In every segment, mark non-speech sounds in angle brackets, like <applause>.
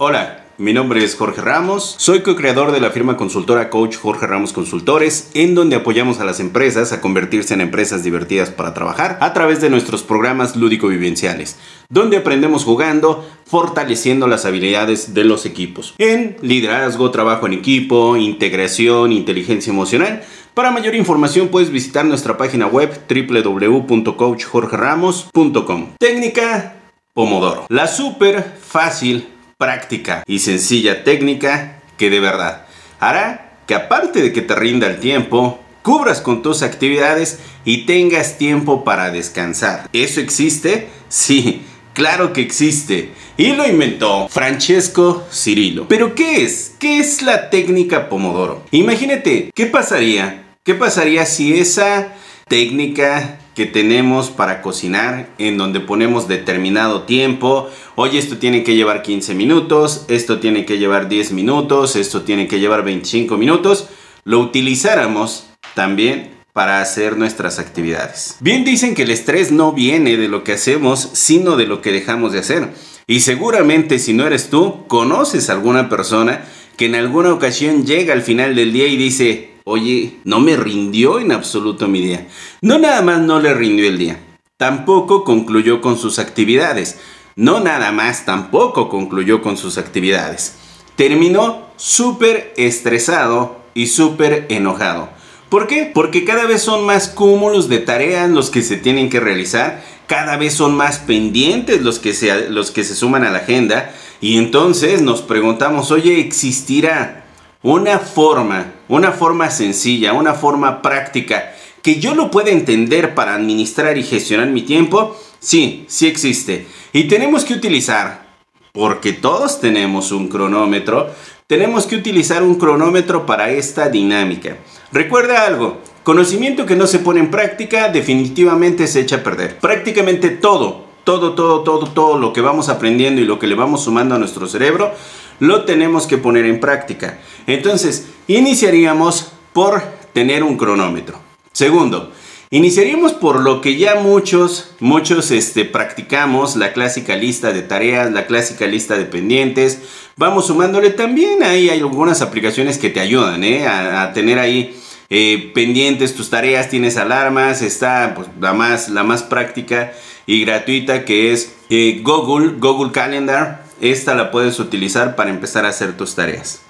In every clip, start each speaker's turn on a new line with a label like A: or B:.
A: Hola, mi nombre es Jorge Ramos, soy co-creador de la firma consultora Coach Jorge Ramos Consultores, en donde apoyamos a las empresas a convertirse en empresas divertidas para trabajar a través de nuestros programas lúdico-vivenciales, donde aprendemos jugando, fortaleciendo las habilidades de los equipos, en liderazgo, trabajo en equipo, integración, inteligencia emocional. Para mayor información puedes visitar nuestra página web www.coachjorgeramos.com. Técnica Pomodoro. La súper fácil práctica y sencilla técnica que de verdad hará que aparte de que te rinda el tiempo, cubras con tus actividades y tengas tiempo para descansar. ¿Eso existe? <laughs> Sí, claro que existe. Y lo inventó Francesco Cirilo. ¿Pero qué es? ¿Qué es la técnica Pomodoro? Imagínate, ¿qué pasaría? ¿Qué pasaría si esa técnica que tenemos para cocinar en donde ponemos determinado tiempo. Oye, esto tiene que llevar 15 minutos, esto tiene que llevar 10 minutos, esto tiene que llevar 25 minutos. Lo utilizáramos también para hacer nuestras actividades. Bien dicen que el estrés no viene de lo que hacemos, sino de lo que dejamos de hacer. Y seguramente si no eres tú, conoces a alguna persona que en alguna ocasión llega al final del día y dice, oye, no me rindió en absoluto mi día. No nada más no le rindió el día, tampoco concluyó con sus actividades. No nada más tampoco concluyó con sus actividades. Terminó súper estresado y súper enojado. ¿Por qué? Porque cada vez son más cúmulos de tareas los que se tienen que realizar, cada vez son más pendientes los que se, los que se suman a la agenda y entonces nos preguntamos, oye, ¿existirá una forma, una forma sencilla, una forma práctica que yo lo pueda entender para administrar y gestionar mi tiempo, sí, sí existe. Y tenemos que utilizar, porque todos tenemos un cronómetro, tenemos que utilizar un cronómetro para esta dinámica. Recuerda algo, conocimiento que no se pone en práctica definitivamente se echa a perder. Prácticamente todo, todo, todo, todo, todo lo que vamos aprendiendo y lo que le vamos sumando a nuestro cerebro lo tenemos que poner en práctica. Entonces, iniciaríamos por tener un cronómetro. Segundo, iniciaríamos por lo que ya muchos, muchos este, practicamos, la clásica lista de tareas, la clásica lista de pendientes. Vamos sumándole también, ahí hay algunas aplicaciones que te ayudan ¿eh? a, tener ahí eh, pendientes tus tareas, tienes alarmas, está pues, la, más, la más práctica y gratuita que es eh, Google, Google Calendar esta la puedes utilizar para empezar a hacer tus tareas.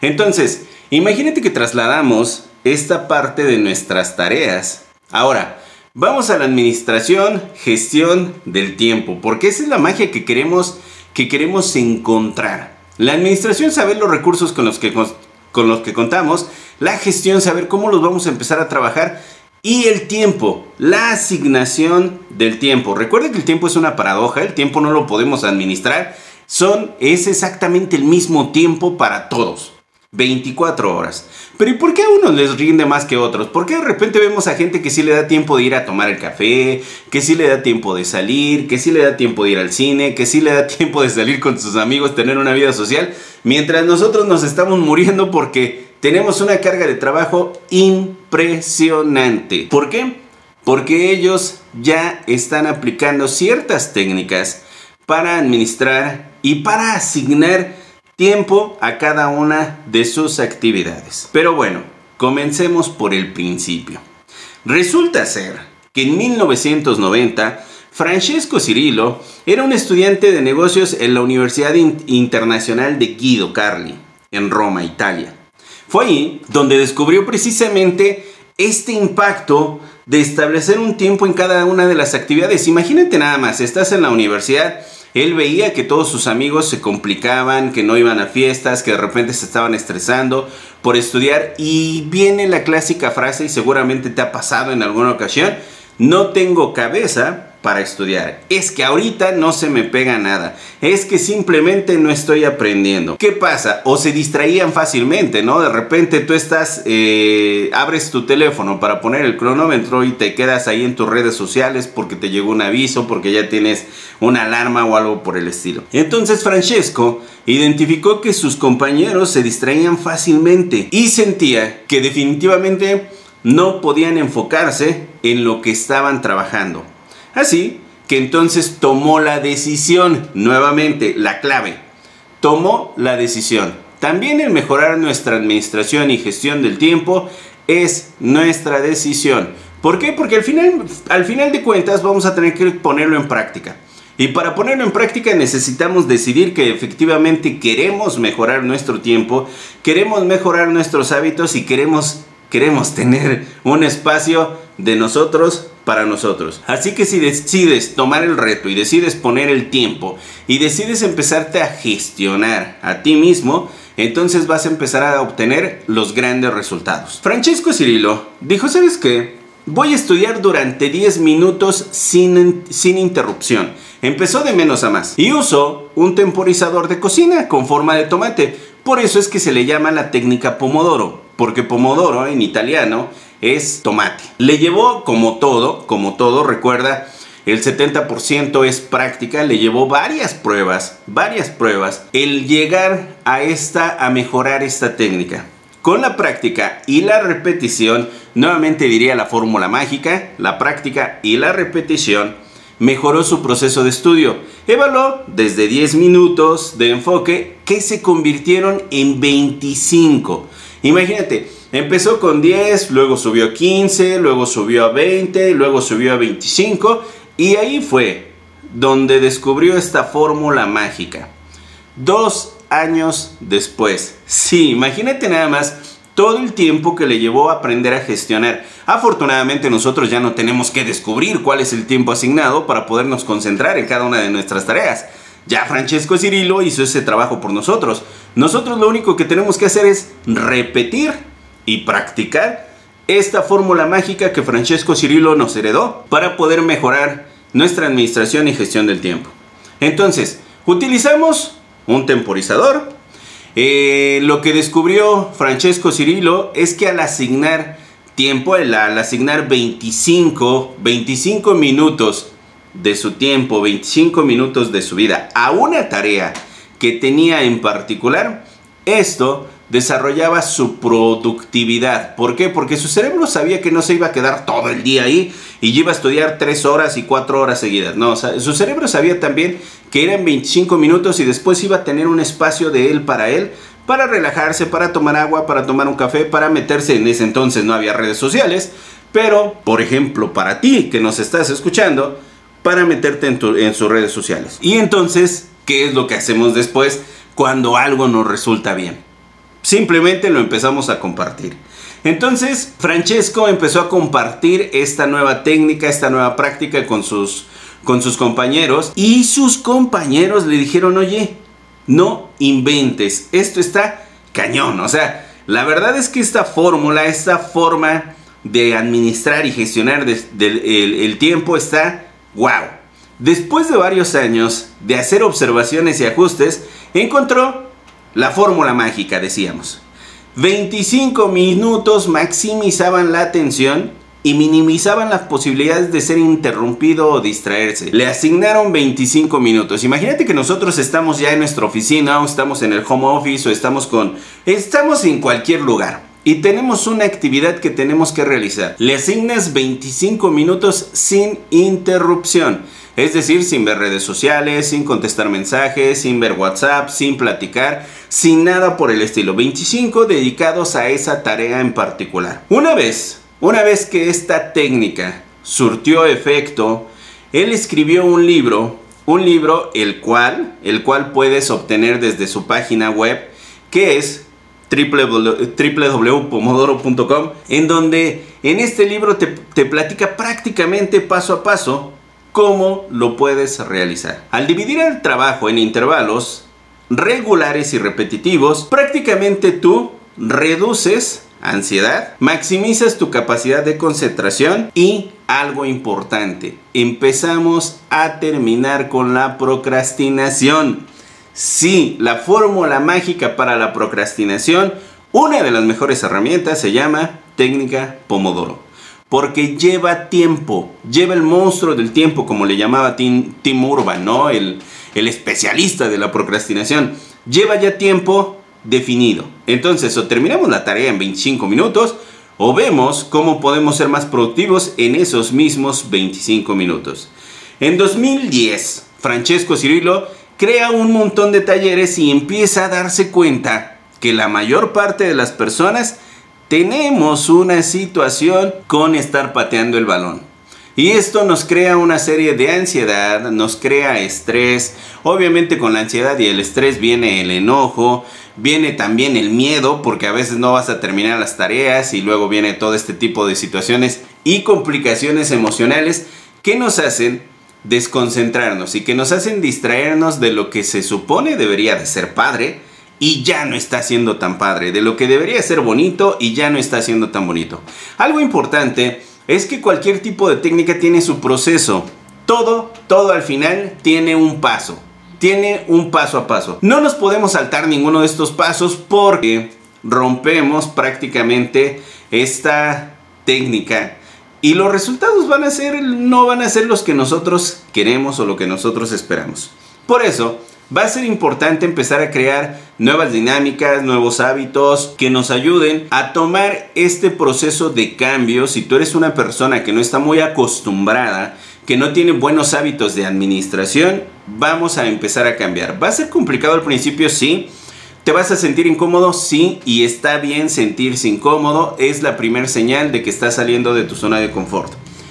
A: Entonces, imagínate que trasladamos esta parte de nuestras tareas. Ahora, vamos a la administración, gestión del tiempo, porque esa es la magia que queremos, que queremos encontrar. La administración, saber los recursos con los, que, con los que contamos, la gestión, saber cómo los vamos a empezar a trabajar y el tiempo, la asignación del tiempo. Recuerda que el tiempo es una paradoja, el tiempo no lo podemos administrar son, es exactamente el mismo tiempo para todos. 24 horas. Pero ¿y por qué a unos les rinde más que otros? ¿Por qué de repente vemos a gente que sí le da tiempo de ir a tomar el café, que sí le da tiempo de salir, que sí le da tiempo de ir al cine, que sí le da <laughs> tiempo de salir con sus amigos, tener una vida social, mientras nosotros nos estamos muriendo porque tenemos una carga de trabajo impresionante? ¿Por qué? Porque ellos ya están aplicando ciertas técnicas para administrar y para asignar tiempo a cada una de sus actividades. Pero bueno, comencemos por el principio. Resulta ser que en 1990 Francesco Cirillo era un estudiante de negocios en la Universidad Internacional de Guido Carli, en Roma, Italia. Fue ahí donde descubrió precisamente este impacto de establecer un tiempo en cada una de las actividades. Imagínate nada más, estás en la universidad él veía que todos sus amigos se complicaban, que no iban a fiestas, que de repente se estaban estresando por estudiar. Y viene la clásica frase y seguramente te ha pasado en alguna ocasión, no tengo cabeza para estudiar. Es que ahorita no se me pega nada. Es que simplemente no estoy aprendiendo. ¿Qué pasa? O se distraían fácilmente, ¿no? De repente tú estás, eh, abres tu teléfono para poner el cronómetro y te quedas ahí en tus redes sociales porque te llegó un aviso, porque ya tienes una alarma o algo por el estilo. Entonces Francesco identificó que sus compañeros se distraían fácilmente y sentía que definitivamente no podían enfocarse en lo que estaban trabajando. Así que entonces tomó la decisión, nuevamente, la clave. tomó la decisión. También el mejorar nuestra administración y gestión del tiempo es nuestra decisión. ¿Por qué? Porque al final, al final de cuentas vamos a tener que ponerlo en práctica. Y para ponerlo en práctica necesitamos decidir que efectivamente queremos mejorar nuestro tiempo, queremos mejorar nuestros hábitos y queremos, queremos tener un espacio de nosotros para nosotros. Así que si decides tomar el reto y decides poner el tiempo y decides empezarte a gestionar a ti mismo, entonces vas a empezar a obtener los grandes resultados. Francesco Cirilo dijo, ¿sabes qué? Voy a estudiar durante 10 minutos sin, sin interrupción. Empezó de menos a más. Y usó un temporizador de cocina con forma de tomate. Por eso es que se le llama la técnica Pomodoro. Porque Pomodoro en italiano es tomate. Le llevó como todo, como todo, recuerda, el 70% es práctica, le llevó varias pruebas, varias pruebas, el llegar a esta, a mejorar esta técnica. Con la práctica y la repetición, nuevamente diría la fórmula mágica, la práctica y la repetición, mejoró su proceso de estudio. Evaluó desde 10 minutos de enfoque que se convirtieron en 25. Imagínate, empezó con 10, luego subió a 15, luego subió a 20, luego subió a 25 y ahí fue donde descubrió esta fórmula mágica. Dos años después. Sí, imagínate nada más todo el tiempo que le llevó a aprender a gestionar. Afortunadamente nosotros ya no tenemos que descubrir cuál es el tiempo asignado para podernos concentrar en cada una de nuestras tareas. Ya Francesco Cirilo hizo ese trabajo por nosotros. Nosotros lo único que tenemos que hacer es repetir y practicar esta fórmula mágica que Francesco Cirilo nos heredó para poder mejorar nuestra administración y gestión del tiempo. Entonces, utilizamos un temporizador. Eh, lo que descubrió Francesco Cirilo es que al asignar tiempo, al, asignar 25, 25 minutos de su tiempo, 25 minutos de su vida a una tarea que tenía en particular, esto desarrollaba su productividad. ¿Por qué? Porque su cerebro sabía que no se iba a quedar todo el día ahí y iba a estudiar 3 horas y 4 horas seguidas. No, su cerebro sabía también que eran 25 minutos y después iba a tener un espacio de él para él, para relajarse, para tomar agua, para tomar un café, para meterse. En ese entonces no había redes sociales, pero, por ejemplo, para ti que nos estás escuchando, para meterte en, en sus redes sociales. Y entonces, ¿qué es lo que hacemos después cuando algo nos resulta bien? Simplemente lo empezamos a compartir. Entonces, Francesco empezó a compartir esta nueva técnica, esta nueva práctica con sus, con sus compañeros y sus compañeros le dijeron, oye, no inventes, esto está cañón. O sea, la verdad es que esta fórmula, esta forma de administrar y gestionar el tiempo está wow. Después de varios años de hacer observaciones y ajustes, encontró la fórmula mágica, decíamos. 25 minutos maximizaban la atención y minimizaban las posibilidades de ser interrumpido o distraerse. Le asignaron 25 minutos. Imagínate que nosotros estamos ya en nuestra oficina o estamos en el home office o estamos con... Estamos en cualquier lugar. Y tenemos una actividad que tenemos que realizar. Le asignas 25 minutos sin interrupción. Es decir, sin ver redes sociales, sin contestar mensajes, sin ver WhatsApp, sin platicar, sin nada por el estilo. 25 dedicados a esa tarea en particular. Una vez, una vez que esta técnica surtió efecto, él escribió un libro, un libro el cual, el cual puedes obtener desde su página web, que es www.pomodoro.com, en donde en este libro te, platica prácticamente paso a paso ¿Cómo lo puedes realizar? Al dividir el trabajo en intervalos regulares y repetitivos, prácticamente tú reduces ansiedad, maximizas tu capacidad de concentración y algo importante, empezamos a terminar con la procrastinación. Sí, la fórmula mágica para la procrastinación, una de las mejores herramientas se llama técnica Pomodoro porque lleva tiempo, lleva el monstruo del tiempo, como le llamaba Tim, Urban, ¿no? El, el especialista de la procrastinación. Lleva ya tiempo definido. Entonces, o terminamos la tarea en 25 minutos, o vemos cómo podemos ser más productivos en esos mismos 25 minutos. En 2010, Francesco Cirilo crea un montón de talleres y empieza a darse cuenta que la mayor parte de las personas tenemos una situación con estar pateando el balón. Y esto nos crea una serie de ansiedad, nos crea estrés. Obviamente con la ansiedad y el estrés viene el enojo, viene también el miedo porque a veces no vas a terminar las tareas y luego viene todo este tipo de situaciones y complicaciones emocionales que nos hacen desconcentrarnos y que nos hacen distraernos de lo que se supone debería de ser padre y ya no está siendo tan padre, de lo que debería ser bonito y ya no está siendo tan bonito. Algo importante es que cualquier tipo de técnica tiene su proceso. Todo, todo al final tiene un paso. Tiene un paso a paso. No nos podemos saltar ninguno de estos pasos porque rompemos prácticamente esta técnica y los resultados van a ser no van a ser los que nosotros queremos o lo que nosotros esperamos. Por eso, va a ser importante empezar a crear nuevas dinámicas, nuevos hábitos que nos ayuden a tomar este proceso de cambio. Si tú eres una persona que no está muy acostumbrada, que no tiene buenos hábitos de administración, vamos a empezar a cambiar. Va a ser complicado al principio, sí. ¿Te vas a sentir incómodo? Sí, y está bien sentirse incómodo. Es la primera señal de que estás saliendo de tu zona de confort.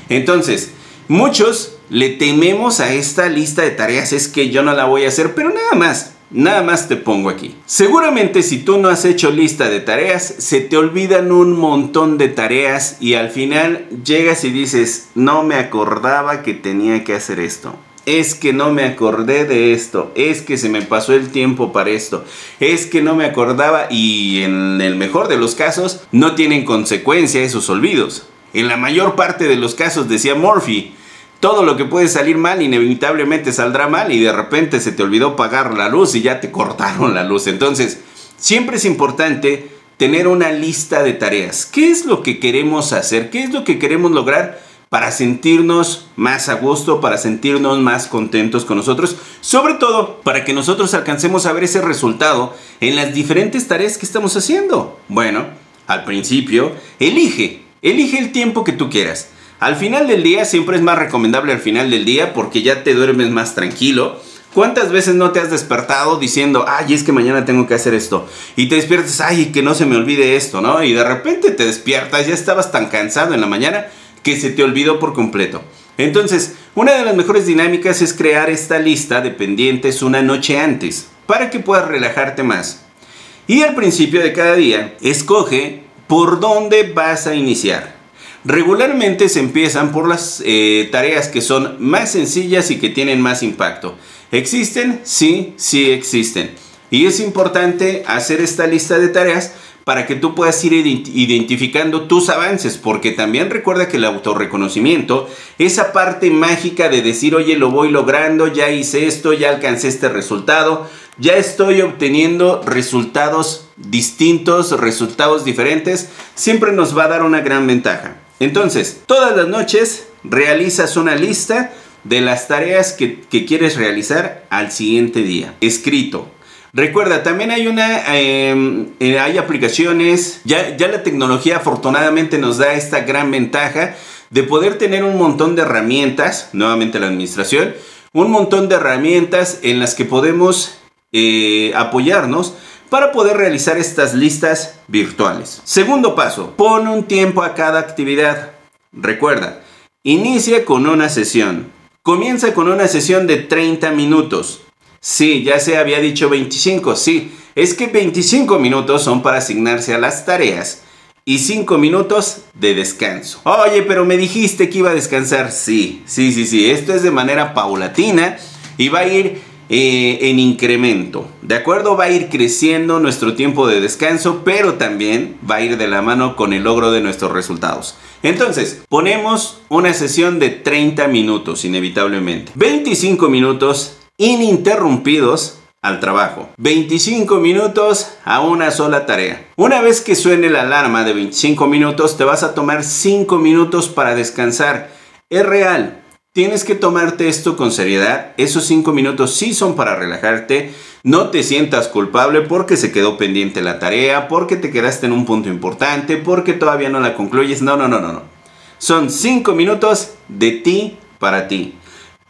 A: Entonces, muchos le tememos a esta lista de tareas, es que yo no la voy a hacer, pero nada más, nada más te pongo aquí. Seguramente si tú no has hecho lista de tareas, se te olvidan un montón de tareas y al final llegas y dices, no me acordaba que tenía que hacer esto. Es que no me acordé de esto, es que se me pasó el tiempo para esto, es que no me acordaba y en el mejor de los casos no tienen consecuencia esos olvidos. En la mayor parte de los casos, decía Murphy, todo lo que puede salir mal inevitablemente saldrá mal y de repente se te olvidó pagar la luz y ya te cortaron la luz. Entonces, siempre es importante tener una lista de tareas. ¿Qué es lo que queremos hacer? ¿Qué es lo que queremos lograr? Para sentirnos más a gusto, para sentirnos más contentos con nosotros, sobre todo para que nosotros alcancemos a ver ese resultado en las diferentes tareas que estamos haciendo. Bueno, al principio, elige, elige el tiempo que tú quieras. Al final del día siempre es más recomendable al final del día porque ya te duermes más tranquilo. ¿Cuántas veces no te has despertado diciendo, ay, es que mañana tengo que hacer esto? Y te despiertas, ay, que no se me olvide esto, ¿no? Y de repente te despiertas, ya estabas tan cansado en la mañana que se te olvidó por completo. Entonces, una de las mejores dinámicas es crear esta lista de pendientes una noche antes, para que puedas relajarte más. Y al principio de cada día, escoge por dónde vas a iniciar. Regularmente se empiezan por las eh, tareas que son más sencillas y que tienen más impacto. ¿Existen? Sí, sí existen. Y es importante hacer esta lista de tareas para que tú puedas ir identificando tus avances, porque también recuerda que el autorreconocimiento, esa parte mágica de decir, oye, lo voy logrando, ya hice esto, ya alcancé este resultado, ya estoy obteniendo resultados distintos, resultados diferentes, siempre nos va a dar una gran ventaja. Entonces, todas las noches realizas una lista de las tareas que, quieres realizar al siguiente día. Escrito. Recuerda, también hay una, em, eh, hay aplicaciones, ya, la tecnología afortunadamente nos da esta gran ventaja de poder tener un montón de herramientas, nuevamente la administración, un montón de herramientas en las que podemos eh, apoyarnos para poder realizar estas listas virtuales. Segundo paso, pon un tiempo a cada actividad. Recuerda, inicia con una sesión. Comienza con una sesión de 30 minutos. Sí, ya se había dicho 25, sí. Es que 25 minutos son para asignarse a las tareas y 5 minutos de descanso. Oye, pero me dijiste que iba a descansar. Sí, sí, sí, sí. Esto es de manera paulatina y va a ir eh, en incremento. ¿De acuerdo? Va a ir creciendo nuestro tiempo de descanso, pero también va a ir de la mano con el logro de nuestros resultados. Entonces, ponemos una sesión de 30 minutos, inevitablemente. 25 minutos ininterrumpidos al trabajo. 25 minutos a una sola tarea. Una vez que suene la alarma de 25 minutos, te vas a tomar 5 minutos para descansar. Es real, Tienes que tomarte esto con seriedad. Esos cinco minutos sí son para relajarte. No te sientas culpable porque se quedó pendiente la tarea, porque te quedaste en un punto importante, porque todavía no la concluyes. No, no, no, no, no. Son cinco minutos de ti para ti.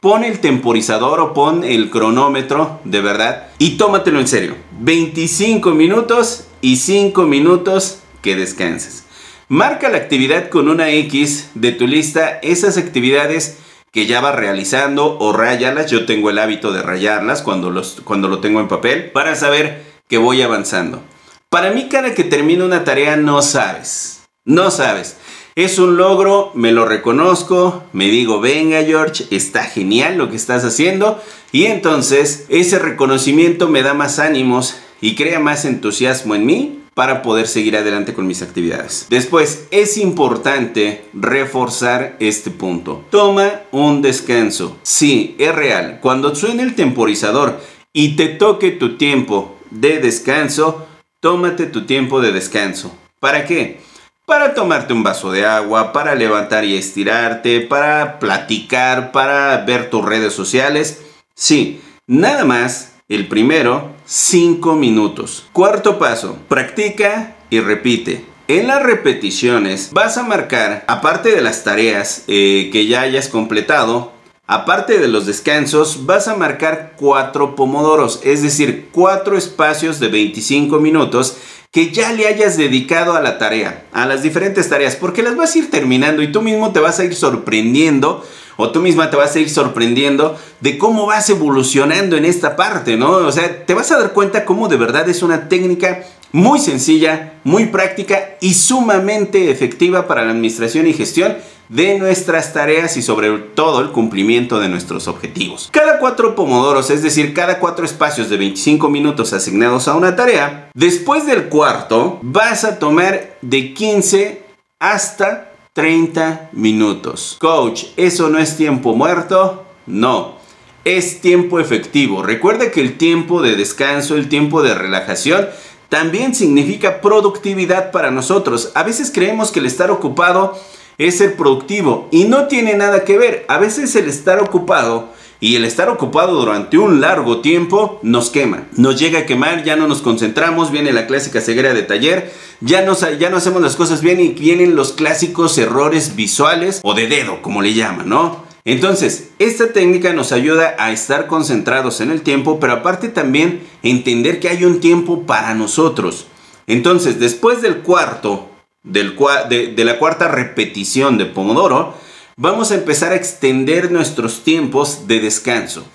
A: Pon el temporizador o pon el cronómetro, de verdad, y tómatelo en serio. 25 minutos y 5 minutos que descanses. Marca la actividad con una X de tu lista, esas actividades que ya vas realizando o rayalas. Yo tengo el hábito de rayarlas cuando, los, cuando lo tengo en papel para saber que voy avanzando. Para mí cada que termino una tarea no sabes, no sabes. Es un logro, me lo reconozco, me digo, venga George, está genial lo que estás haciendo y entonces ese reconocimiento me da más ánimos y crea más entusiasmo en mí para poder seguir adelante con mis actividades. Después, es importante reforzar este punto. Toma un descanso. Sí, es real. Cuando suene el temporizador y te toque tu tiempo de descanso, tómate tu tiempo de descanso. ¿Para qué? Para tomarte un vaso de agua, para levantar y estirarte, para platicar, para ver tus redes sociales. Sí, nada más, el primero, 5 minutos. Cuarto paso, practica y repite. En las repeticiones vas a marcar, aparte de las tareas eh, que ya hayas completado, aparte de los descansos, vas a marcar cuatro pomodoros, es decir, cuatro espacios de 25 minutos que ya le hayas dedicado a la tarea, a las diferentes tareas, porque las vas a ir terminando y tú mismo te vas a ir sorprendiendo o tú misma te vas a ir sorprendiendo de cómo vas evolucionando en esta parte, ¿no? O sea, te vas a dar cuenta cómo de verdad es una técnica muy sencilla, muy práctica y sumamente efectiva para la administración y gestión de nuestras tareas y sobre todo el cumplimiento de nuestros objetivos. Cada cuatro pomodoros, es decir, cada cuatro espacios de 25 minutos asignados a una tarea, después del cuarto vas a tomar de 15 hasta 30 minutos. Coach, ¿eso no es tiempo muerto? No. Es tiempo efectivo. Recuerda que el tiempo de descanso, el tiempo de relajación, también significa productividad para nosotros. A veces creemos que el estar ocupado es ser productivo y no tiene nada que ver. A veces el estar ocupado y el estar ocupado durante un largo tiempo nos quema, nos llega a quemar, ya no nos concentramos, viene la clásica ceguera de taller, ya no, ya no hacemos las cosas bien y vienen los clásicos errores visuales o de dedo, como le llaman, ¿no? Entonces, esta técnica nos ayuda a estar concentrados en el tiempo, pero aparte también entender que hay un tiempo para nosotros. Entonces, después del cuarto de, la cuarta repetición de Pomodoro, vamos a empezar a extender nuestros tiempos de descanso.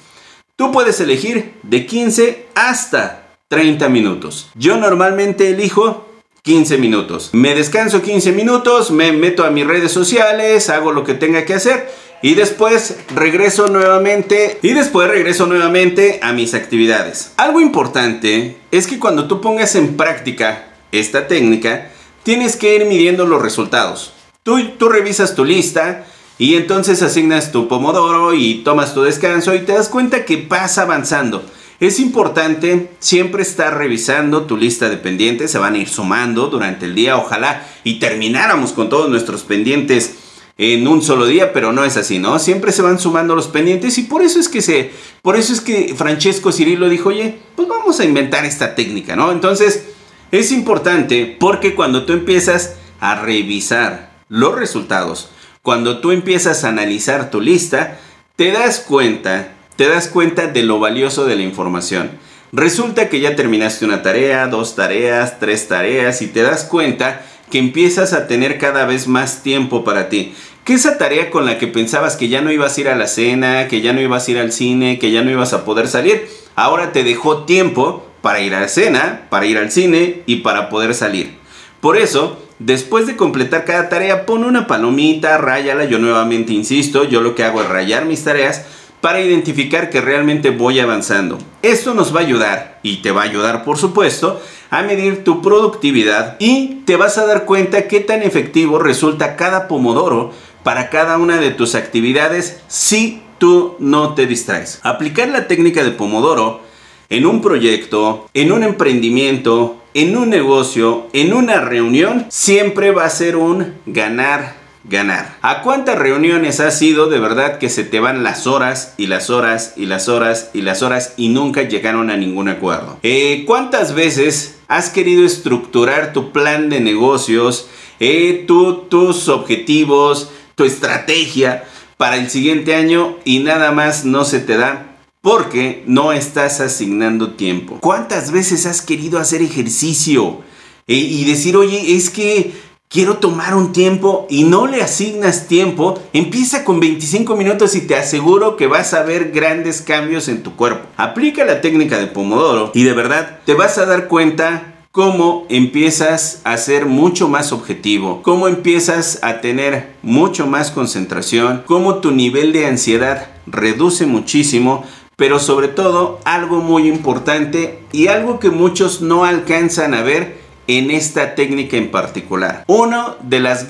A: Tú puedes elegir de 15 hasta 30 minutos. Yo normalmente elijo 15 minutos. Me descanso 15 minutos, me meto a mis redes sociales, hago lo que tenga que hacer y después regreso nuevamente y después regreso nuevamente a mis actividades. Algo importante es que cuando tú pongas en práctica esta técnica, tienes que ir midiendo los resultados. Tú, tú revisas tu lista y entonces asignas tu pomodoro y tomas tu descanso y te das cuenta que vas avanzando. Es importante siempre estar revisando tu lista de pendientes, se van a ir sumando durante el día, ojalá y termináramos con todos nuestros pendientes en un solo día, pero no es así, ¿no? Siempre se van sumando los pendientes y por eso es que se por eso es que Francesco Cirilo dijo, "Oye, pues vamos a inventar esta técnica", ¿no? Entonces, es importante porque cuando tú empiezas a revisar los resultados, cuando tú empiezas a analizar tu lista, te das cuenta, te das cuenta de lo valioso de la información. Resulta que ya terminaste una tarea, dos tareas, tres tareas y te das cuenta que empiezas a tener cada vez más tiempo para ti. Que esa tarea con la que pensabas que ya no ibas a ir a la cena, que ya no ibas a ir al cine, que ya no ibas a poder salir, ahora te dejó tiempo para ir a la cena, para ir al cine y para poder salir. Por eso, después de completar cada tarea, pon una palomita, ráyala. Yo nuevamente insisto, yo lo que hago es rayar mis tareas para identificar que realmente voy avanzando. Esto nos va a ayudar, y te va a ayudar por supuesto, a medir tu productividad y te vas a dar cuenta qué tan efectivo resulta cada pomodoro para cada una de tus actividades si tú no te distraes. Aplicar la técnica de pomodoro en un proyecto, en un emprendimiento, en un negocio, en una reunión, siempre va a ser un ganar, ganar. ¿A cuántas reuniones has ido de verdad que se te van las horas y las horas y las horas y las horas y nunca llegaron a ningún acuerdo? Eh, ¿Cuántas veces has querido estructurar tu plan de negocios, eh, tus objetivos, tu estrategia? para el siguiente año y nada más no se te da porque no estás asignando tiempo. ¿Cuántas veces has querido hacer ejercicio e, y decir, oye, es que quiero tomar un tiempo y no le asignas tiempo, empieza con 25 minutos y te aseguro que vas a ver grandes cambios en tu cuerpo. Aplica la técnica de Pomodoro y de verdad te vas a dar cuenta cómo empiezas a ser mucho más objetivo, cómo empiezas a tener mucho más concentración, cómo tu nivel de ansiedad reduce muchísimo, pero sobre todo algo muy importante y algo que muchos no alcanzan a ver en esta técnica en particular. Uno de los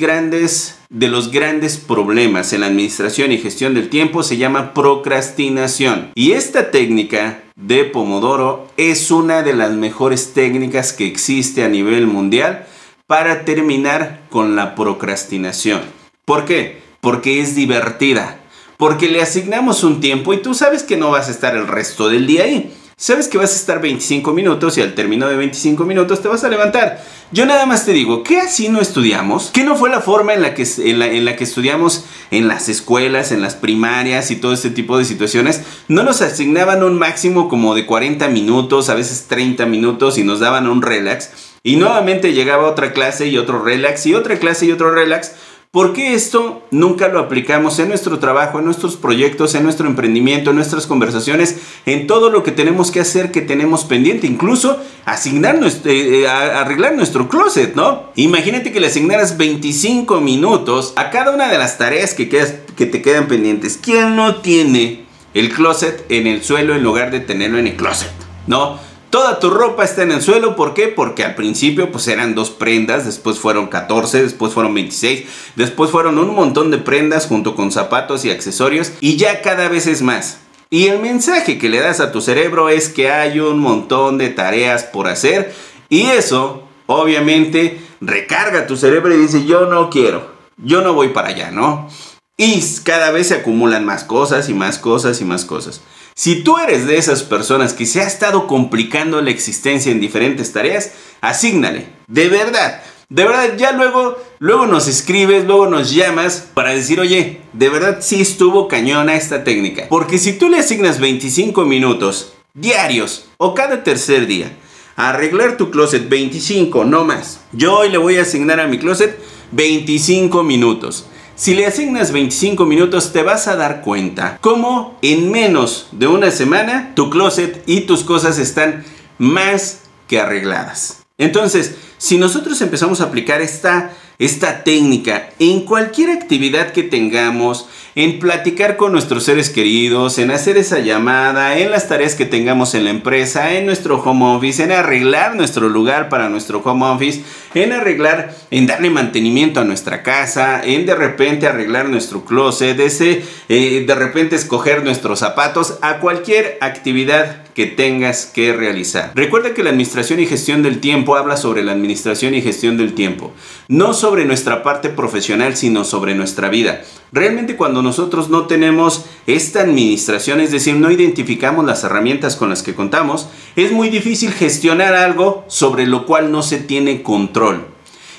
A: grandes problemas en la administración y gestión del tiempo se llama procrastinación. Y esta técnica de Pomodoro es una de las mejores técnicas que existe a nivel mundial para terminar con la procrastinación. ¿Por qué? Porque es divertida. Porque le asignamos un tiempo y tú sabes que no vas a estar el resto del día ahí. Sabes que vas a estar 25 minutos y al término de 25 minutos te vas a levantar. Yo nada más te digo, ¿qué así no estudiamos? ¿Qué no fue la forma en la que, en la, que estudiamos en las escuelas, en las primarias y todo este tipo de situaciones? No nos asignaban un máximo como de 40 minutos, a veces 30 minutos y nos daban un relax. Y nuevamente llegaba otra clase y otro relax y otra clase y otro relax ¿Por qué esto nunca lo aplicamos en nuestro trabajo, en nuestros proyectos, en nuestro emprendimiento, en nuestras conversaciones, en todo lo que tenemos que hacer, que tenemos pendiente, incluso asignar eh, eh, arreglar nuestro closet, ¿no? Imagínate que le asignaras 25 minutos a cada una de las tareas que, que te quedan pendientes. ¿Quién no tiene el closet en el suelo en lugar de tenerlo en el closet? ¿No? Toda tu ropa está en el suelo, ¿por qué? Porque al principio pues eran dos prendas, después fueron 14, después fueron 26, después fueron un montón de prendas junto con zapatos y accesorios y ya cada vez es más. Y el mensaje que le das a tu cerebro es que hay un montón de tareas por hacer y eso obviamente recarga tu cerebro y dice yo no quiero, yo no voy para allá, ¿no? Y cada vez se acumulan más cosas y más cosas y más cosas. Si tú eres de esas personas que se ha estado complicando la existencia en diferentes tareas, asígnale. De verdad. De verdad, ya luego, luego nos escribes, luego nos llamas para decir, oye, de verdad sí estuvo cañona esta técnica. Porque si tú le asignas 25 minutos diarios o cada tercer día a arreglar tu closet 25, no más. Yo hoy le voy a asignar a mi closet 25 minutos. Si le asignas 25 minutos te vas a dar cuenta cómo en menos de una semana tu closet y tus cosas están más que arregladas. Entonces, si nosotros empezamos a aplicar esta, esta técnica en cualquier actividad que tengamos, en platicar con nuestros seres queridos, en hacer esa llamada, en las tareas que tengamos en la empresa, en nuestro home office, en arreglar nuestro lugar para nuestro home office, en arreglar, en darle mantenimiento a nuestra casa, en de repente arreglar nuestro closet, ese, eh, de repente escoger nuestros zapatos, a cualquier actividad que tengas que realizar. Recuerda que la administración y gestión del tiempo habla sobre la administración y gestión del tiempo, no sobre nuestra parte profesional, sino sobre nuestra vida. Realmente cuando nosotros no tenemos esta administración, es decir, no identificamos las herramientas con las que contamos, es muy difícil gestionar algo sobre lo cual no se tiene control.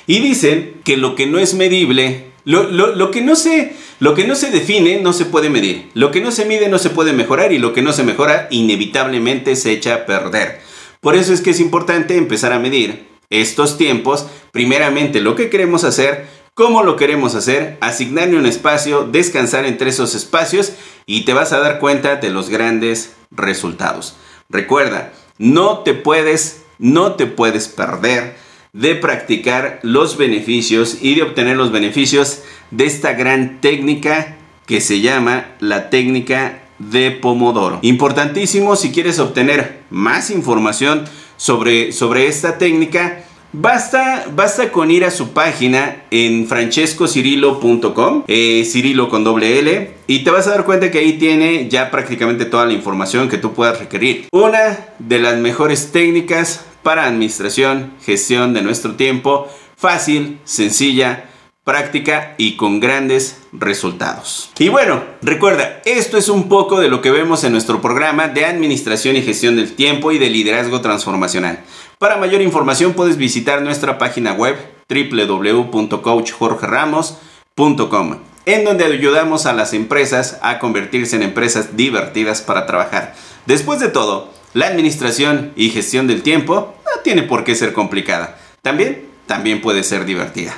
A: Y dicen que lo que no es medible, lo, que no se, lo que no se define no se puede medir, lo que no se mide no se puede mejorar y lo que no se mejora inevitablemente se echa a perder. Por eso es que es importante empezar a medir estos tiempos, primeramente lo que queremos hacer, cómo lo queremos hacer, asignarle un espacio, descansar entre esos espacios y te vas a dar cuenta de los grandes resultados. Recuerda, no te puedes, no te puedes perder de practicar los beneficios y de obtener los beneficios de esta gran técnica que se llama la técnica de Pomodoro. Importantísimo si quieres obtener más información sobre, sobre esta técnica, Basta, basta con ir a su página en francescocirilo.com, eh, Cirilo con doble L, y te vas a dar cuenta que ahí tiene ya prácticamente toda la información que tú puedas requerir. Una de las mejores técnicas para administración, gestión de nuestro tiempo, fácil, sencilla, práctica y con grandes resultados. Y bueno, recuerda, esto es un poco de lo que vemos en nuestro programa de administración y gestión del tiempo y de liderazgo transformacional. Para mayor información puedes visitar nuestra página web www.coachjorgeramos.com. en donde ayudamos a las empresas a convertirse en empresas divertidas para trabajar. Después de todo, la administración y gestión del tiempo no tiene por qué ser complicada. También, también puede ser divertida.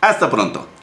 A: Hasta pronto.